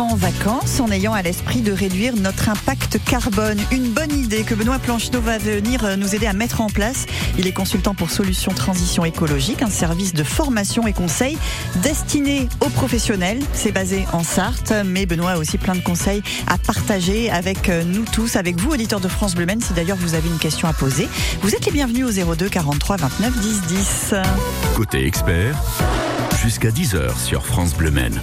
en vacances en ayant à l'esprit de réduire notre impact carbone. Une bonne idée que Benoît Plancheneau va venir euh, nous aider à mettre en place. Il est consultant pour Solutions Transition Écologique, un service de formation et conseil destiné aux professionnels. C'est basé en Sarthe, mais Benoît a aussi plein de conseils à partager avec euh, nous tous, avec vous, auditeurs de France Bleu Men. Si d'ailleurs vous avez une question à poser, vous êtes les bienvenus au 02 43 29 10 10. Côté expert, jusqu'à 10h sur France Bleu Men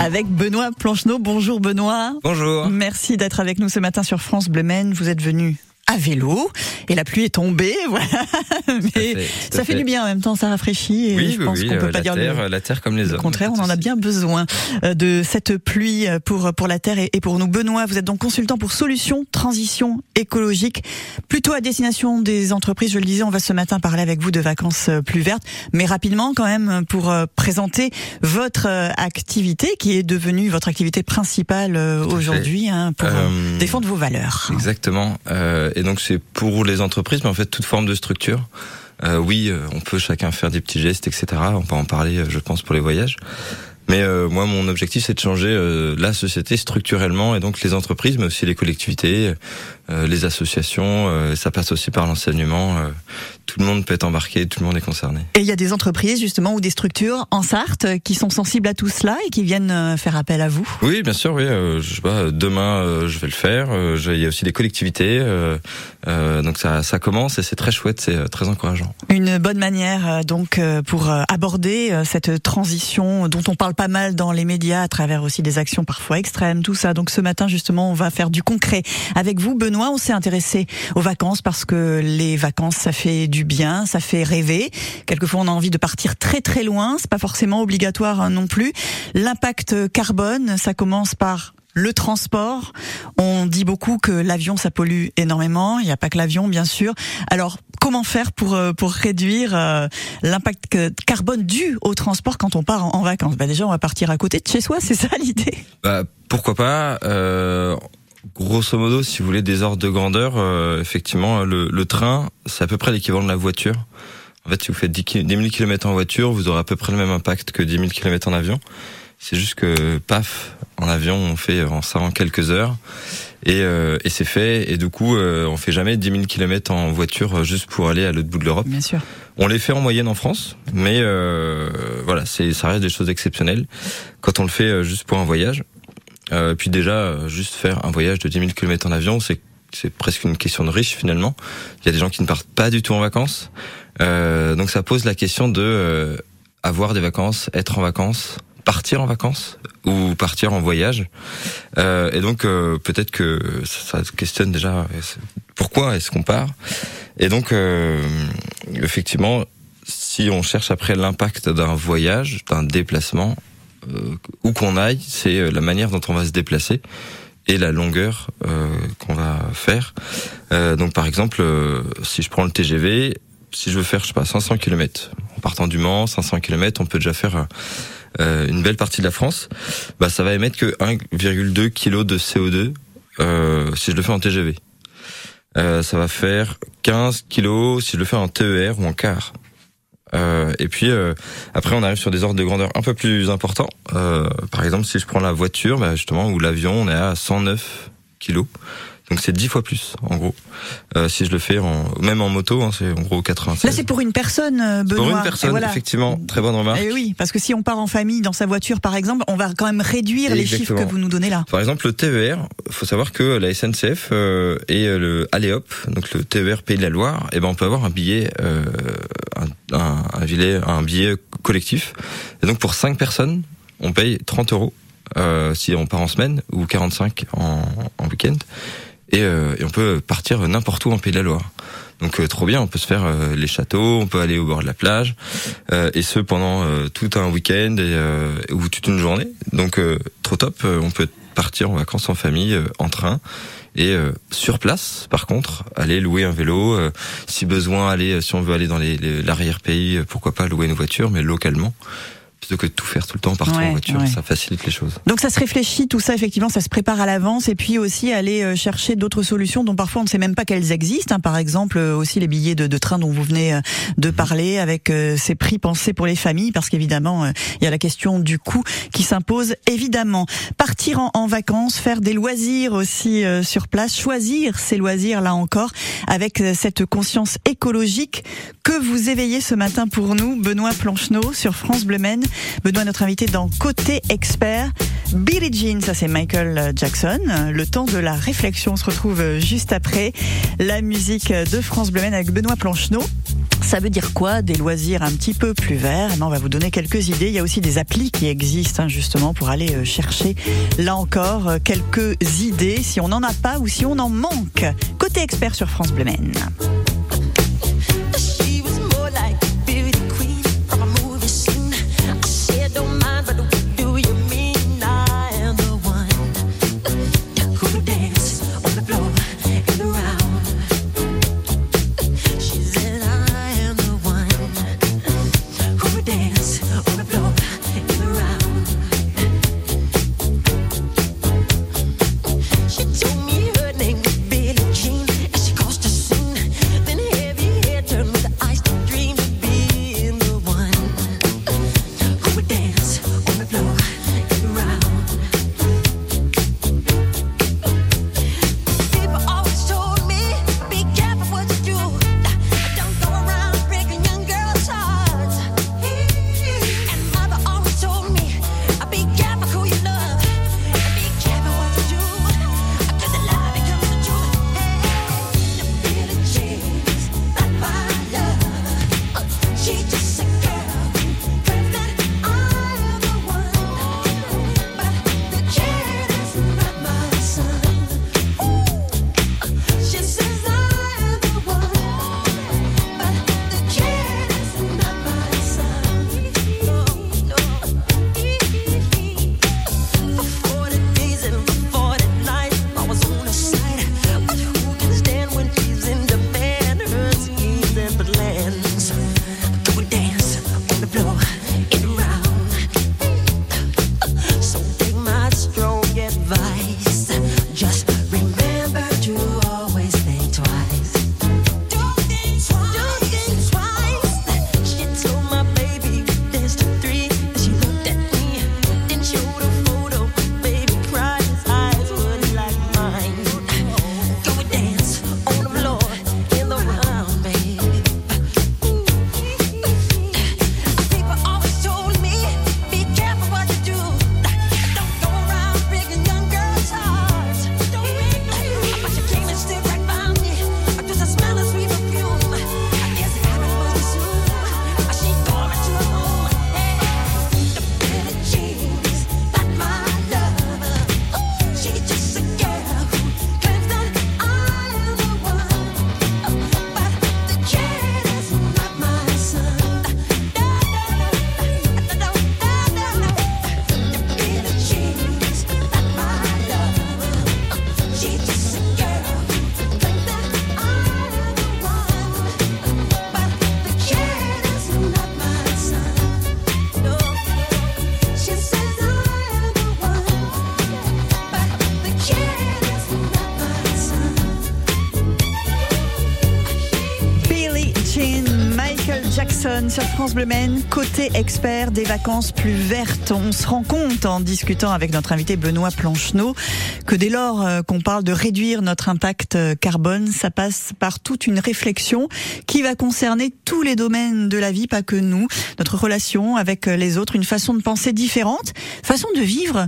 avec Benoît Plancheneau. Bonjour Benoît. Bonjour. Merci d'être avec nous ce matin sur France Bleu Men. Vous êtes venu à vélo et la pluie est tombée, voilà. Mais ça fait, du bien en même temps, ça rafraîchit et oui, je pense qu'on peut euh, pas dire terre, la terre comme les le hommes. Au contraire, on en a bien besoin euh, de cette pluie pour pour la terre et pour nous. Benoît, vous êtes donc consultant pour solutions transition écologique, plutôt à destination des entreprises. Je le disais, on va ce matin parler avec vous de vacances euh, plus vertes, mais rapidement quand même pour présenter votre activité qui est devenue votre activité principale aujourd'hui hein, pour euh, défendre vos valeurs. Exactement. Euh, et donc c'est pour les entreprises, mais en fait toute forme de structure. Euh, oui, euh, on peut chacun faire des petits gestes, etc. On peut en parler, euh, je pense, pour les voyages. Mais moi, mon objectif, c'est de changer la société structurellement et donc les entreprises, mais aussi les collectivités, les associations. ça passe aussi par l'enseignement. tout le monde peut être embarqué, tout le monde est concerné. Et il y a des entreprises justement ou des structures en Sarthe qui sont sensibles à tout cela et qui viennent faire appel à vous? Oui, bien sûr. Oui, je sais pas. Demain, je vais le faire. il y a aussi des collectivités. donc ça, ça commence et c'est très chouette, c'est très encourageant. Une bonne manière donc pour aborder cette transition dont on parle pas mal dans les médias à travers aussi des actions parfois extrêmes, tout ça. Donc ce matin justement, on va faire du concret avec vous, Benoît. On s'est intéressé aux vacances parce que les vacances, ça fait du bien, ça fait rêver. Quelquefois, on a envie de partir très très loin. C'est pas forcément obligatoire hein, non plus. L'impact carbone, ça commence par le transport. On dit beaucoup que l'avion ça pollue énormément. Il n'y a pas que l'avion, bien sûr. Alors comment faire pour euh, pour réduire euh, l'impact carbone dû au transport quand on part en, vacances? Bah déjà on va partir à côté de chez soi, c'est ça l'idée. Bah pourquoi pas. Euh, grosso modo, si vous voulez des ordres de grandeur, euh, effectivement le, le train c'est à peu près l'équivalent de la voiture. En fait, si vous faites 10 000 km en voiture, vous aurez à peu près le même impact que 10 000 km en avion. C'est juste que, paf, en avion, on fait en ça en quelques heures. Et, euh, et c'est fait. Et du coup, euh, on fait jamais 10 000 km en voiture euh, juste pour aller à l'autre bout de l'Europe. Bien sûr. On les fait en moyenne en France, mais euh, voilà, c'est ça reste des choses exceptionnelles quand on le fait euh, juste pour un voyage. Euh, puis déjà, juste faire un voyage de 10 000 km en avion, c'est c'est presque une question de riche finalement. Il y a des gens qui ne partent pas du tout en vacances, donc ça pose la question de avoir des vacances, être en vacances, partir en vacances ou partir en voyage. Euh, et donc euh, peut-être que ça, ça, questionne déjà pourquoi est-ce qu'on part? Et donc euh, effectivement, si on cherche après l'impact d'un voyage, d'un déplacement, euh, où qu'on aille, c'est la manière dont on va se déplacer et la longueur euh, qu'on va faire. Euh, donc par exemple, si je prends le TGV, si je veux faire je sais pas 500 km en partant du Mans, 500 km, on peut déjà faire euh, une belle partie de la France, bah ça va émettre que 1,2 kg de CO2 euh, si je le fais en TGV. Euh, ça va faire 15 kg si je le fais en TER ou en car. Euh, et puis euh, après on arrive sur des ordres de grandeur un peu plus importants. Euh, par exemple si je prends la voiture, bah, justement ou l'avion, on est à 109 kg. Donc c'est 10 fois plus, en gros. Euh, si je le fais en, même en moto, hein, c'est en gros 96. Là, c'est pour une personne, euh, Benoît. Pour une personne, voilà. effectivement. Très bonne remarque. Et eh oui, parce que si on part en famille dans sa voiture, par exemple, on va quand même réduire les chiffres que vous nous donnez là. Par exemple, le TER, faut savoir que la SNCF euh, et le Aléop, donc le TER Pays de la Loire, eh ben on peut avoir un billet, euh, un, un, un, billet, un billet collectif. Et donc pour 5 personnes, on paye 30 euros euh, si on part en semaine ou 45 en, en week-end et, euh, et on peut partir n'importe où en Pays de la Loire. Donc euh, trop bien, on peut se faire euh, les châteaux, on peut aller au bord de la plage, euh, et ce pendant euh, tout un week-end et, ou toute une journée. Donc trop top, on peut partir en vacances en famille, en train, et sur place, par contre, aller louer un vélo, si besoin, aller, si on veut aller dans l'arrière-pays, pourquoi pas louer une voiture, mais localement plutôt que de tout faire tout le temps partout en voiture, ça facilite les choses. Donc ça se réfléchit, tout ça effectivement, ça se prépare à l'avance et puis aussi aller euh, chercher d'autres solutions dont parfois on ne sait même pas qu'elles existent. Hein. Par exemple euh, aussi les billets de, de, train dont vous venez euh, de mhm. parler avec ces prix pensés pour les familles parce qu'évidemment il y a la question du coût qui s'impose évidemment. Partir en, en, vacances, faire des loisirs aussi sur place, choisir ces loisirs là encore avec cette conscience écologique que vous éveillez ce matin pour nous, Benoît Plancheneau sur France Bleu Maine. Benoît, notre invité dans Côté Expert. Billie Jean, ça c'est Michael Jackson. Le temps de la réflexion, on se retrouve juste après la musique de France Bleu avec Benoît Plancheneau. Ça veut dire quoi Des loisirs un petit peu plus verts? On va vous donner quelques idées. Il y a aussi des applis qui existent hein, justement pour aller euh, chercher là encore euh, quelques idées si on n'en a pas ou si on en manque. Côté expert sur France Bleu sur France Bleu Maine, côté expert des vacances plus vertes. On se rend compte en discutant avec notre invité Benoît Plancheneau que dès lors euh, qu'on parle de réduire notre impact euh, carbone, ça passe par toute une réflexion qui va concerner tous les domaines de la vie, pas que nous, notre relation avec euh, les autres, une façon de penser différente, façon de vivre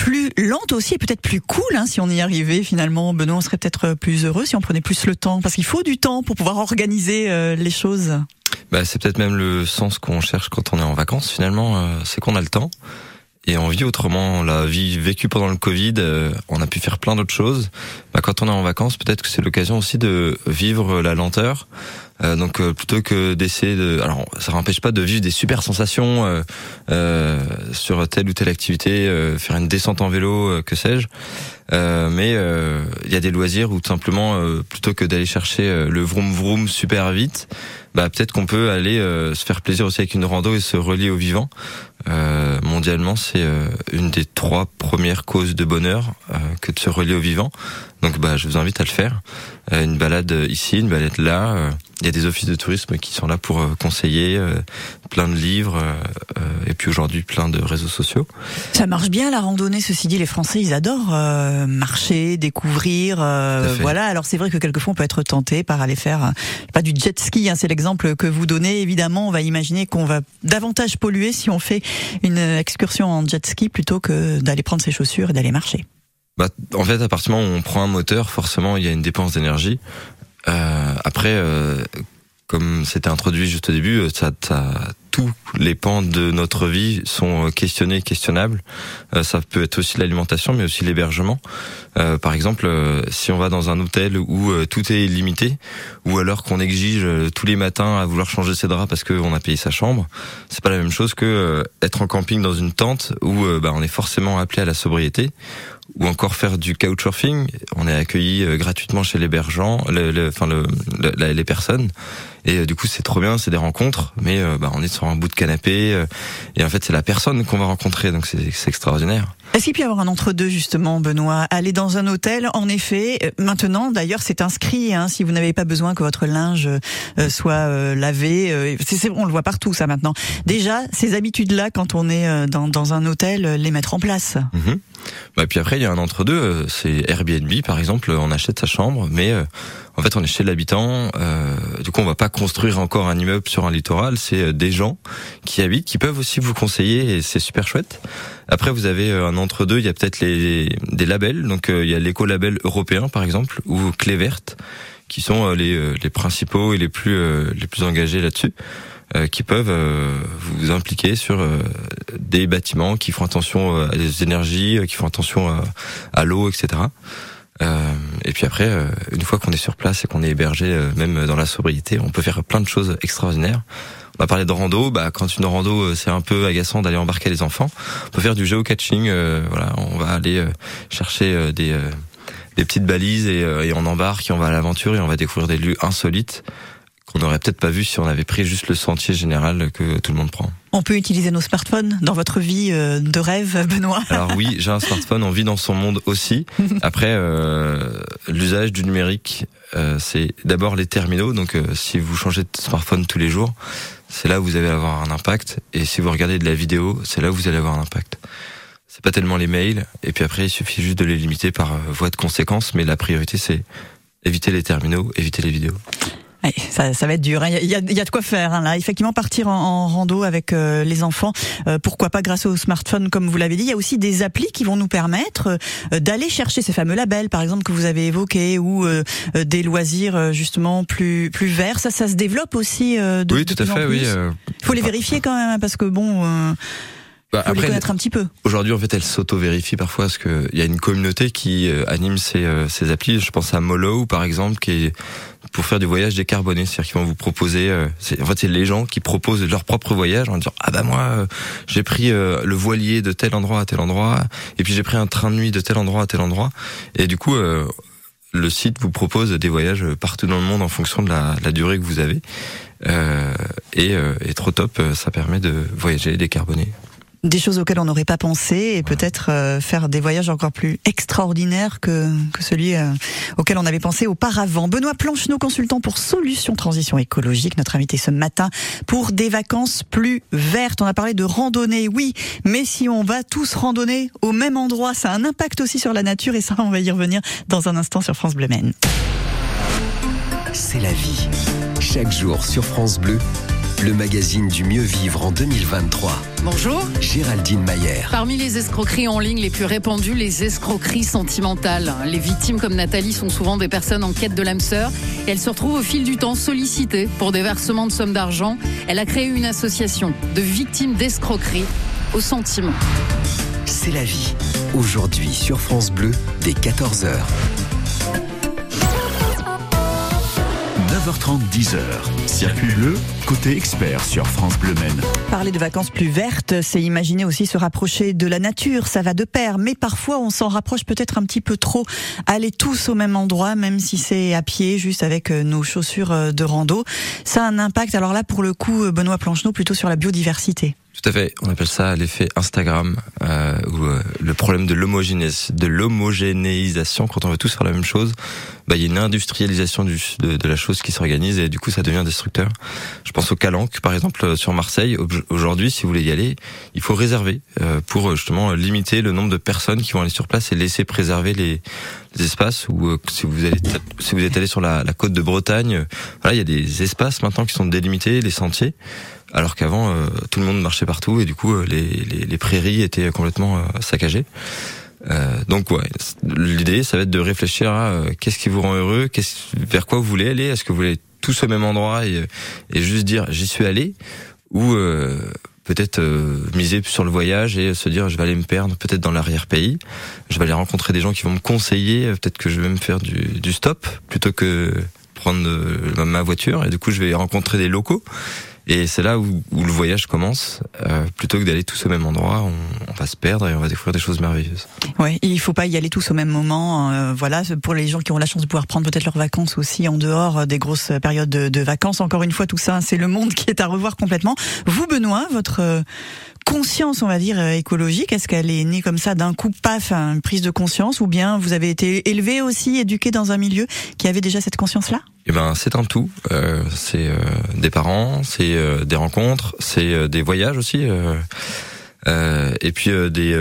plus lente aussi et peut-être plus cool hein, si on y arrivait finalement. Benoît, on serait peut-être plus heureux si on prenait plus le temps parce qu'il faut du temps pour pouvoir organiser les choses. Bah, c'est peut-être même le sens qu'on cherche quand on est en vacances finalement, euh, c'est qu'on a le temps et on vit autrement. La vie vécue pendant le Covid, euh, on a pu faire plein d'autres choses. Bah, quand on est en vacances, peut-être que c'est l'occasion aussi de vivre la lenteur. Euh, donc plutôt que d'essayer de, alors ça n'empêche pas de vivre des super sensations sur telle ou telle activité, faire une descente en vélo, que sais-je. mais il y a des loisirs où tout simplement plutôt que d'aller chercher le vroom vroom super vite, bah peut-être qu'on peut aller euh, se faire plaisir aussi avec une rando et se relier au vivant. Euh, mondialement, c'est euh, une des trois premières causes de bonheur euh, que de se relier au vivant. Donc, bah, je vous invite à le faire. une balade ici, une balade là. Il y a des offices de tourisme qui sont là pour conseiller, plein de livres, et puis aujourd'hui plein de réseaux sociaux. Ça marche bien la randonnée. Ceci dit, les Français, ils adorent marcher, découvrir. voilà. Alors c'est vrai que quelquefois on peut être tenté par aller faire pas du jet ski. Hein, c'est l'exemple que vous donnez. Évidemment, on va imaginer qu'on va davantage polluer si on fait une excursion en jet ski plutôt que d'aller prendre ses chaussures et d'aller marcher bah, En fait, à partir du moment où on prend un moteur, forcément, il y a une dépense d'énergie. Euh, après, euh, comme c'était introduit juste au début, euh, ça, ça, tous les pans de notre vie sont euh, questionnés, questionnables. Euh, ça peut être aussi l'alimentation, mais aussi l'hébergement. Euh, par exemple, si on va dans un hôtel où tout est limité, ou alors qu'on exige tous les matins à vouloir changer ses draps parce qu'on a payé sa chambre, c'est pas la même chose que être en camping dans une tente où bah, on est forcément appelé à la sobriété, ou encore faire du couchsurfing. On est accueilli gratuitement chez l'hébergeant, le, enfin le, les personnes. Et euh, du coup, c'est trop bien, c'est des rencontres, mais euh, bah, on est sur un bout de canapé. Euh, et en fait, c'est la personne qu'on va rencontrer, donc c'est extraordinaire. Est-ce qu'il peut y avoir un entre-deux justement, Benoît? Aller dans un hôtel, en effet. Maintenant, d'ailleurs, c'est inscrit. Hein, si vous n'avez pas besoin que votre linge soit lavé, c'est on le voit partout ça maintenant. Déjà, ces habitudes-là, quand on est dans, dans, un hôtel, les mettre en place. Mm Bah puis après, il y a un entre-deux. C'est Airbnb, par exemple. On achète sa chambre, mais en fait, on est chez l'habitant. Euh, du coup, on va pas construire encore un immeuble sur un littoral. C'est euh, des gens qui habitent, qui peuvent aussi vous conseiller, et c'est super chouette. Après, vous avez euh, un entre-deux. Il y a peut-être les des labels. Donc, il y a l'éco-label européen, par exemple, ou Clé verte, qui sont les, les principaux et les plus les plus engagés là-dessus. Qui peuvent vous impliquer sur des bâtiments qui font attention à des énergies, qui font attention à, à l'eau, etc. Euh, et puis après, euh, une fois qu'on est sur place et qu'on est hébergé, euh, même dans la sobriété, on peut faire plein de choses extraordinaires. On va parler de rando. Bah, quand une rando, c'est un peu agaçant d'aller embarquer les enfants. On peut faire du geocaching. voilà, on va aller chercher des des petites balises et, et on embarque et on va à l'aventure et on va découvrir des lieux insolites qu'on n'aurait peut-être pas vu si on avait pris juste le sentier général que tout le monde prend. On peut utiliser nos smartphones dans votre vie euh, de rêve, Benoît Alors oui, j'ai un smartphone, on vit dans son monde aussi. Après, euh, l'usage du numérique, euh, c'est d'abord les terminaux. Donc si vous changez de smartphone tous les jours, c'est là où vous allez avoir un impact. Et si vous regardez de la vidéo, c'est là où vous allez avoir un impact. C'est pas tellement les mails. Et puis après, il suffit juste de les limiter par voie de conséquence. Mais la priorité, c'est éviter les terminaux, éviter les vidéos. Ouais, ça, ça, va être dur. Hein. Il y, a, y a de quoi faire hein, là. Effectivement, partir en, en rando avec euh, les enfants, euh, pourquoi pas grâce au smartphone, comme vous l'avez dit. Il y a aussi des applis qui vont nous permettre euh, d'aller chercher ces fameux labels, par exemple que vous avez évoqués, ou des loisirs justement plus plus verts. Ça, ça se développe aussi. de, oui, tout à fait. Oui. Il faut les vérifier quand même, hein, parce que bon. Bah, faut après, les connaître un petit peu. Aujourd'hui, en fait, elle s'auto-vérifie parfois parce qu'il y a une communauté qui anime ces, ces applis. Je pense à Molo, par exemple, qui est pour faire du voyage décarboné, c'est-à-dire qu'ils vont vous proposer. Euh, en fait, c'est les gens qui proposent leur propre voyage en disant ah bah moi euh, j'ai pris euh, le voilier de tel endroit à tel endroit, et puis j'ai pris un train de nuit de tel endroit à tel endroit, et du coup le site vous propose des voyages partout dans le monde en fonction de la, la durée que vous avez, et, et trop top, ça permet de voyager décarboné des choses auxquelles on n'aurait pas pensé et peut-être euh, faire des voyages encore plus extraordinaires que, que celui euh, auquel on avait pensé auparavant. Benoît nos consultant pour Solutions Transition Écologique, notre invité ce matin pour des vacances plus vertes. On a parlé de randonnée, oui, mais si on va tous randonner au même endroit, ça a un impact aussi sur la nature et ça, on va y revenir dans un instant sur France Bleu. C'est la vie. Chaque jour sur France Bleu, le magazine du mieux vivre en 2023. Bonjour. Géraldine Mayer. Parmi les escroqueries en ligne les plus répandues, les escroqueries sentimentales. Les victimes comme Nathalie sont souvent des personnes en quête de l'âme sœur et elles se retrouvent au fil du temps sollicitées pour des versements de sommes d'argent. Elle a créé une association de victimes d'escroqueries au sentiment. C'est la vie. Aujourd'hui sur France Bleu, dès 14h. 9h30, 10h. Circuit côté expert sur France Bleu Maine. Parler de vacances plus vertes, c'est imaginer aussi se rapprocher de la nature, ça va de pair, mais parfois on s'en rapproche peut-être un petit peu trop. Aller tous au même endroit, même si c'est à pied, juste avec euh, nos chaussures euh, de rando, ça a un impact. Alors là, pour le coup, euh, Benoît Plancheneau, plutôt sur la biodiversité. Tout à fait. On appelle ça l'effet Instagram, euh, ou euh, le problème de l'homogénéisation. Quand on veut tous faire la même chose, bah, il y a une industrialisation du, de, la chose qui s'organise et du coup ça devient destructeur. Je pense au Calanque, par exemple, euh, sur Marseille. Aujourd'hui, si vous voulez y aller, il faut réserver euh, pour justement limiter le nombre de personnes qui vont aller sur place et laisser préserver les, les espaces. Ou si vous allez, si vous êtes allé sur la, la côte de Bretagne, voilà, il y a des espaces maintenant qui sont délimités, les sentiers alors qu'avant euh, tout le monde marchait partout et du coup euh, les, les, les, prairies étaient complètement euh, saccagées. donc ouais, l'idée ça va être de réfléchir à qu'est-ce qui vous rend heureux, vers quoi vous voulez aller, est-ce que vous voulez tous au même endroit et, et juste dire j'y suis allé ou peut-être miser sur le voyage et se dire je vais aller me perdre peut-être dans l'arrière-pays, je vais aller rencontrer des gens qui vont me conseiller, peut-être que je vais me faire du, du stop plutôt que prendre ma voiture. Et du coup je vais rencontrer des locaux. Et c'est là où, où, le voyage commence. Euh, plutôt que d'aller tous au même endroit, va se perdre et on va découvrir des choses merveilleuses. Ouais, il faut pas y aller tous au même moment. Euh, voilà, pour les gens qui ont la chance de pouvoir prendre peut-être leurs vacances aussi en dehors des grosses périodes de, de vacances. Encore une fois, tout ça, c'est le monde qui est à revoir complètement. Vous, Benoît, votre euh, conscience, on va dire, euh, écologique Est-ce qu'elle est née comme ça d'un coup, paf, une prise de conscience Ou bien vous avez été élevé aussi, éduqué dans un milieu qui avait déjà cette conscience-là? Eh ben, c'est un tout. Euh, c'est euh, des parents, c'est euh, des rencontres, c'est euh, des voyages aussi, et puis des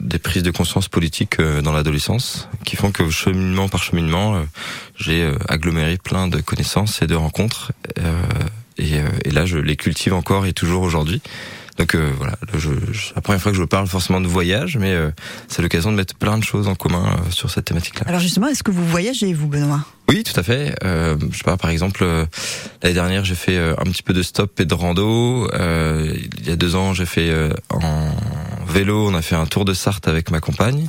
des prises de conscience politiques dans l'adolescence, qui font que cheminement par cheminement, j'ai aggloméré plein de connaissances et de rencontres, et, et, là je les cultive encore et toujours aujourd'hui. Donc euh, voilà, je, je, la première fois que je parle forcément de voyage, mais euh, c'est l'occasion de mettre plein de choses en commun euh, sur cette thématique-là. Alors justement, est-ce que vous voyagez, vous, Benoît? Oui, tout à fait. Euh, je sais pas, par exemple, l'année dernière, j'ai fait un petit peu de stop et de rando. il y a deux ans, j'ai fait en vélo, on a fait un tour de Sarthe avec ma compagne.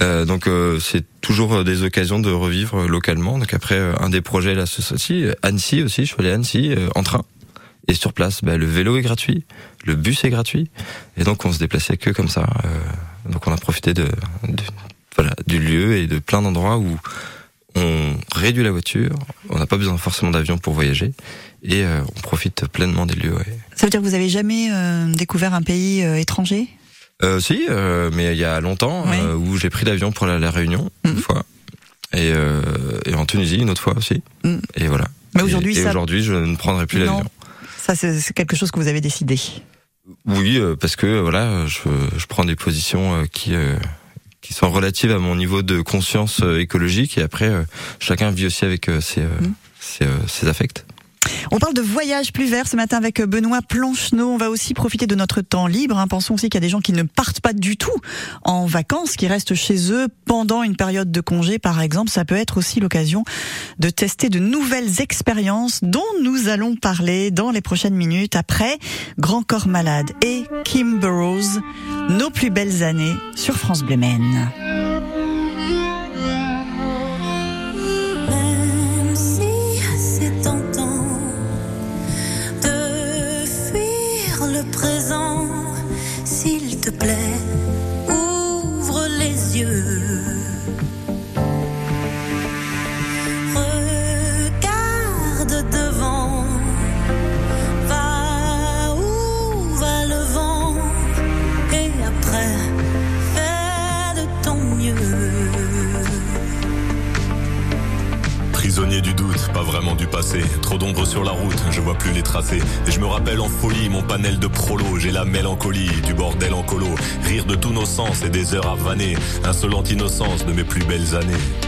Euh, donc euh, c'est toujours des occasions de revivre localement. Donc après un des projets là, ce aussi Annecy aussi. Je suis allé à Annecy en train. Et sur place, bah, le vélo est gratuit, le bus est gratuit, et donc on se déplaçait que comme ça. Euh, donc on a profité de, de, voilà, du lieu et de plein d'endroits où on réduit la voiture, on n'a pas besoin forcément d'avion pour voyager, et euh, on profite pleinement des lieux. Ouais. Ça veut dire que vous avez jamais euh, découvert un pays euh, étranger? Euh, Si, mais il y a longtemps, oui. où j'ai pris l'avion pour la, la Réunion une mhm. fois, et, et, en Tunisie une autre fois aussi, mmh. et voilà. Mais aujourd'hui, ça... aujourd'hui, je ne prendrai plus l'avion. Ça, c'est quelque chose que vous avez décidé. Oui, euh, parce que voilà, je, je prends des positions euh, qui euh, qui sont relatives à mon niveau de conscience écologique et après chacun vit aussi avec ses, mmh. ses, ses affects. On parle de voyage plus vert ce matin avec Benoît Plancheneau. On va aussi profiter de notre temps libre. Hein. Pensons aussi qu'il y a des gens qui ne partent pas du tout en vacances, qui restent chez eux pendant une période de congé, par exemple. Ça peut être aussi l'occasion de tester de nouvelles expériences dont nous allons parler dans les prochaines minutes après Grand Corps Malade et Kim Burrows, nos plus belles années sur France Bleu et des heures à vanner. Insolente innocence de mes plus belles années.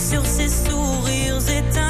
sur ses sourires éteints.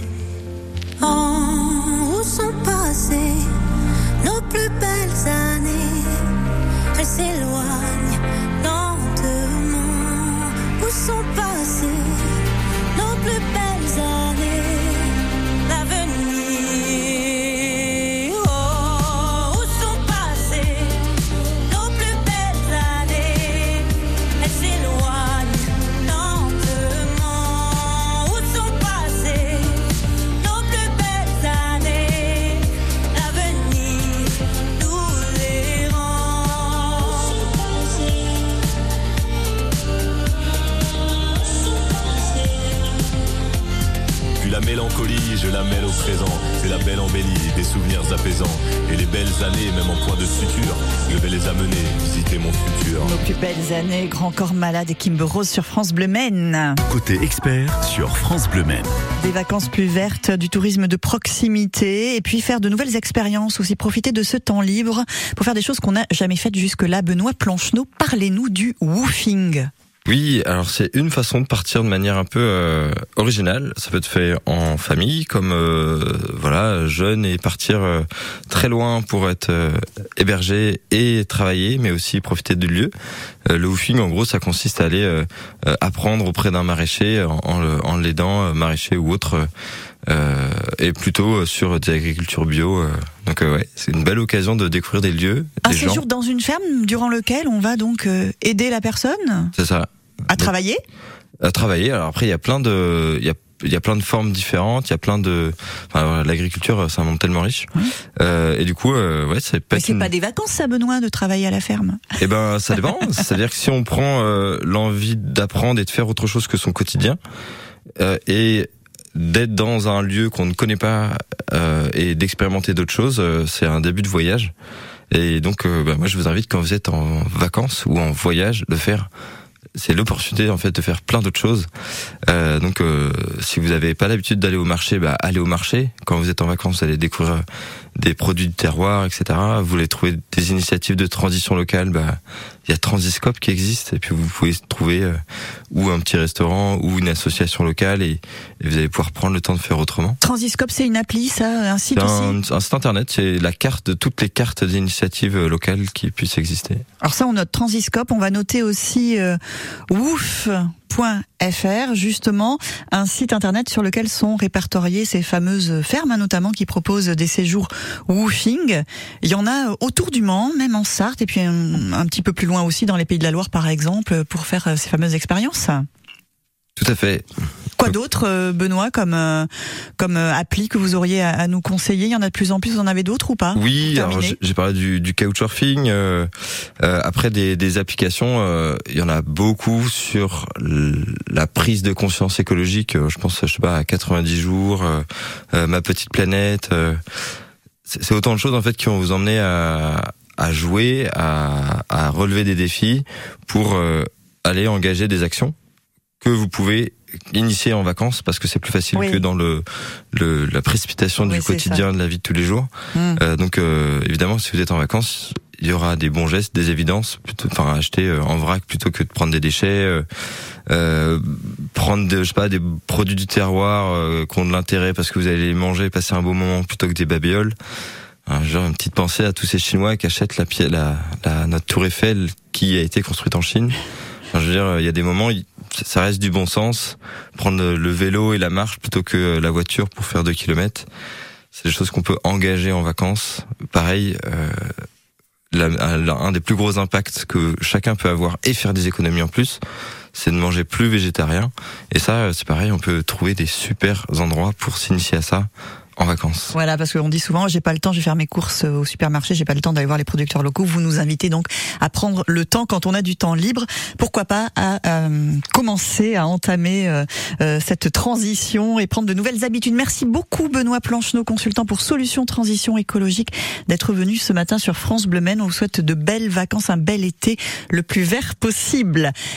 La mélancolie, je la mêle au présent. C'est la belle embellie, des souvenirs apaisants. Et les belles années, même en point de suture, je vais les amener visiter mon futur. Nos plus belles années, Grand Corps Malade et Kimber Rose sur France Bleu Maine. Côté expert sur France Bleu Maine. Des vacances plus vertes, du tourisme de proximité et puis faire de nouvelles expériences, aussi profiter de ce temps libre pour faire des choses qu'on n'a jamais faites jusque-là. Benoît Plancheneau, parlez-nous du woofing. Oui, alors c'est une façon de partir de manière un peu euh, originale. Ça peut être fait en famille, comme euh, voilà, jeune et partir euh, très loin pour être hébergé et travailler, mais aussi profiter du lieu. Le woofing, en gros, ça consiste à aller apprendre auprès d'un maraîcher en, en l'aidant, maraîcher ou autre, et plutôt sur de l'agriculture bio. Euh. donc euh, ouais, c'est une belle occasion de découvrir des lieux, Un des gens. séjour dans une ferme durant lequel on va donc euh, aider la personne C'est ça. à travailler. à travailler. Alors après, il y a plein de, il y a, il y a plein de formes différentes. Il y a plein de, enfin, l'agriculture, c'est un monde tellement riche. Euh, et du coup, euh, ouais, c'est pas. Mais c'est une- pas des vacances, ça, Benoît, de travailler à la ferme. Eh ben, ça dépend. C'est-à-dire que si on prend euh, l'envie d'apprendre et de faire autre chose que son quotidien, euh, et d'être dans un lieu qu'on ne connaît pas euh, et d'expérimenter d'autres choses, euh, c'est un début de voyage. Et donc, euh, bah, moi, je vous invite quand vous êtes en vacances ou en voyage de faire. C'est l'opportunité en fait de faire plein d'autres choses. Euh, donc, euh, si vous n'avez pas l'habitude d'aller au marché, bah, allez au marché. Quand vous êtes en vacances, vous allez découvrir des produits du terroir, etc. Vous voulez trouver des initiatives de transition locale, bah, il y a Transiscope qui existe et puis vous pouvez trouver euh, ou un petit restaurant ou une association locale et, et vous allez pouvoir prendre le temps de faire autrement. Transiscope, c'est une appli, ça, un site C'est aussi. un, un site internet, c'est la carte de toutes les cartes d'initiatives euh, locales qui puissent exister. Alors ça, on note Transiscope. On va noter aussi euh, wouf.fr, justement, un site internet sur lequel sont répertoriées ces fameuses fermes, notamment qui proposent des séjours woofing. Il y en a autour du Mans, même en Sarthe, et puis un, un petit peu plus loin aussi dans les Pays de la Loire, par exemple, pour faire euh, ces fameuses expériences. Tout à fait. Quoi d'autre, euh, Benoît, comme euh, comme euh, appli que vous auriez à, à nous conseiller? Il y en a de plus en plus. Vous en avez d'autres ou pas? Oui, j'ai parlé du, du couchsurfing. Euh, euh, après des, des applications, euh, il y en a beaucoup sur la prise de conscience écologique. Je pense, je sais pas, à 90 jours, ma petite planète. c'est autant de choses en fait qui vont vous emmener à, à jouer, à, à relever des défis pour aller engager des actions que vous pouvez initier en vacances parce que c'est plus facile Oui. que dans le, le la précipitation Oui, du quotidien de la vie de tous les jours. Hmm. Euh, donc euh, évidemment, si vous êtes en vacances, il y aura des bons gestes, des évidences, plutôt, enfin acheter euh, en vrac plutôt que de prendre des déchets, euh, euh, prendre de, je sais pas des produits du terroir euh, qui ont de l'intérêt parce que vous allez les manger, passer un beau moment plutôt que des babioles. Hein, genre une petite pensée à tous ces Chinois qui achètent la, la, la notre tour Eiffel qui a été construite en Chine. Je veux dire, il y a des moments, ça reste du bon sens. Prendre le vélo et la marche plutôt que la voiture pour faire deux kilomètres. C'est des choses qu'on peut engager en vacances. Pareil, euh, un des plus gros impacts que chacun peut avoir et faire des économies en plus, c'est de manger plus végétarien. Et ça, c'est pareil, on peut trouver des super endroits pour s'initier à ça en vacances. Voilà, parce qu'on dit souvent, j'ai pas le temps, je vais faire mes courses au supermarché, j'ai pas le temps d'aller voir les producteurs locaux. Vous nous invitez donc à prendre le temps quand on a du temps libre. Pourquoi pas à euh, commencer à entamer euh, euh, cette transition et prendre de nouvelles habitudes. Merci beaucoup Benoît Plancheneau, consultant pour Solutions Transition écologique, d'être venu ce matin sur France Bleu Maine. On vous souhaite de belles vacances, un bel été le plus vert possible.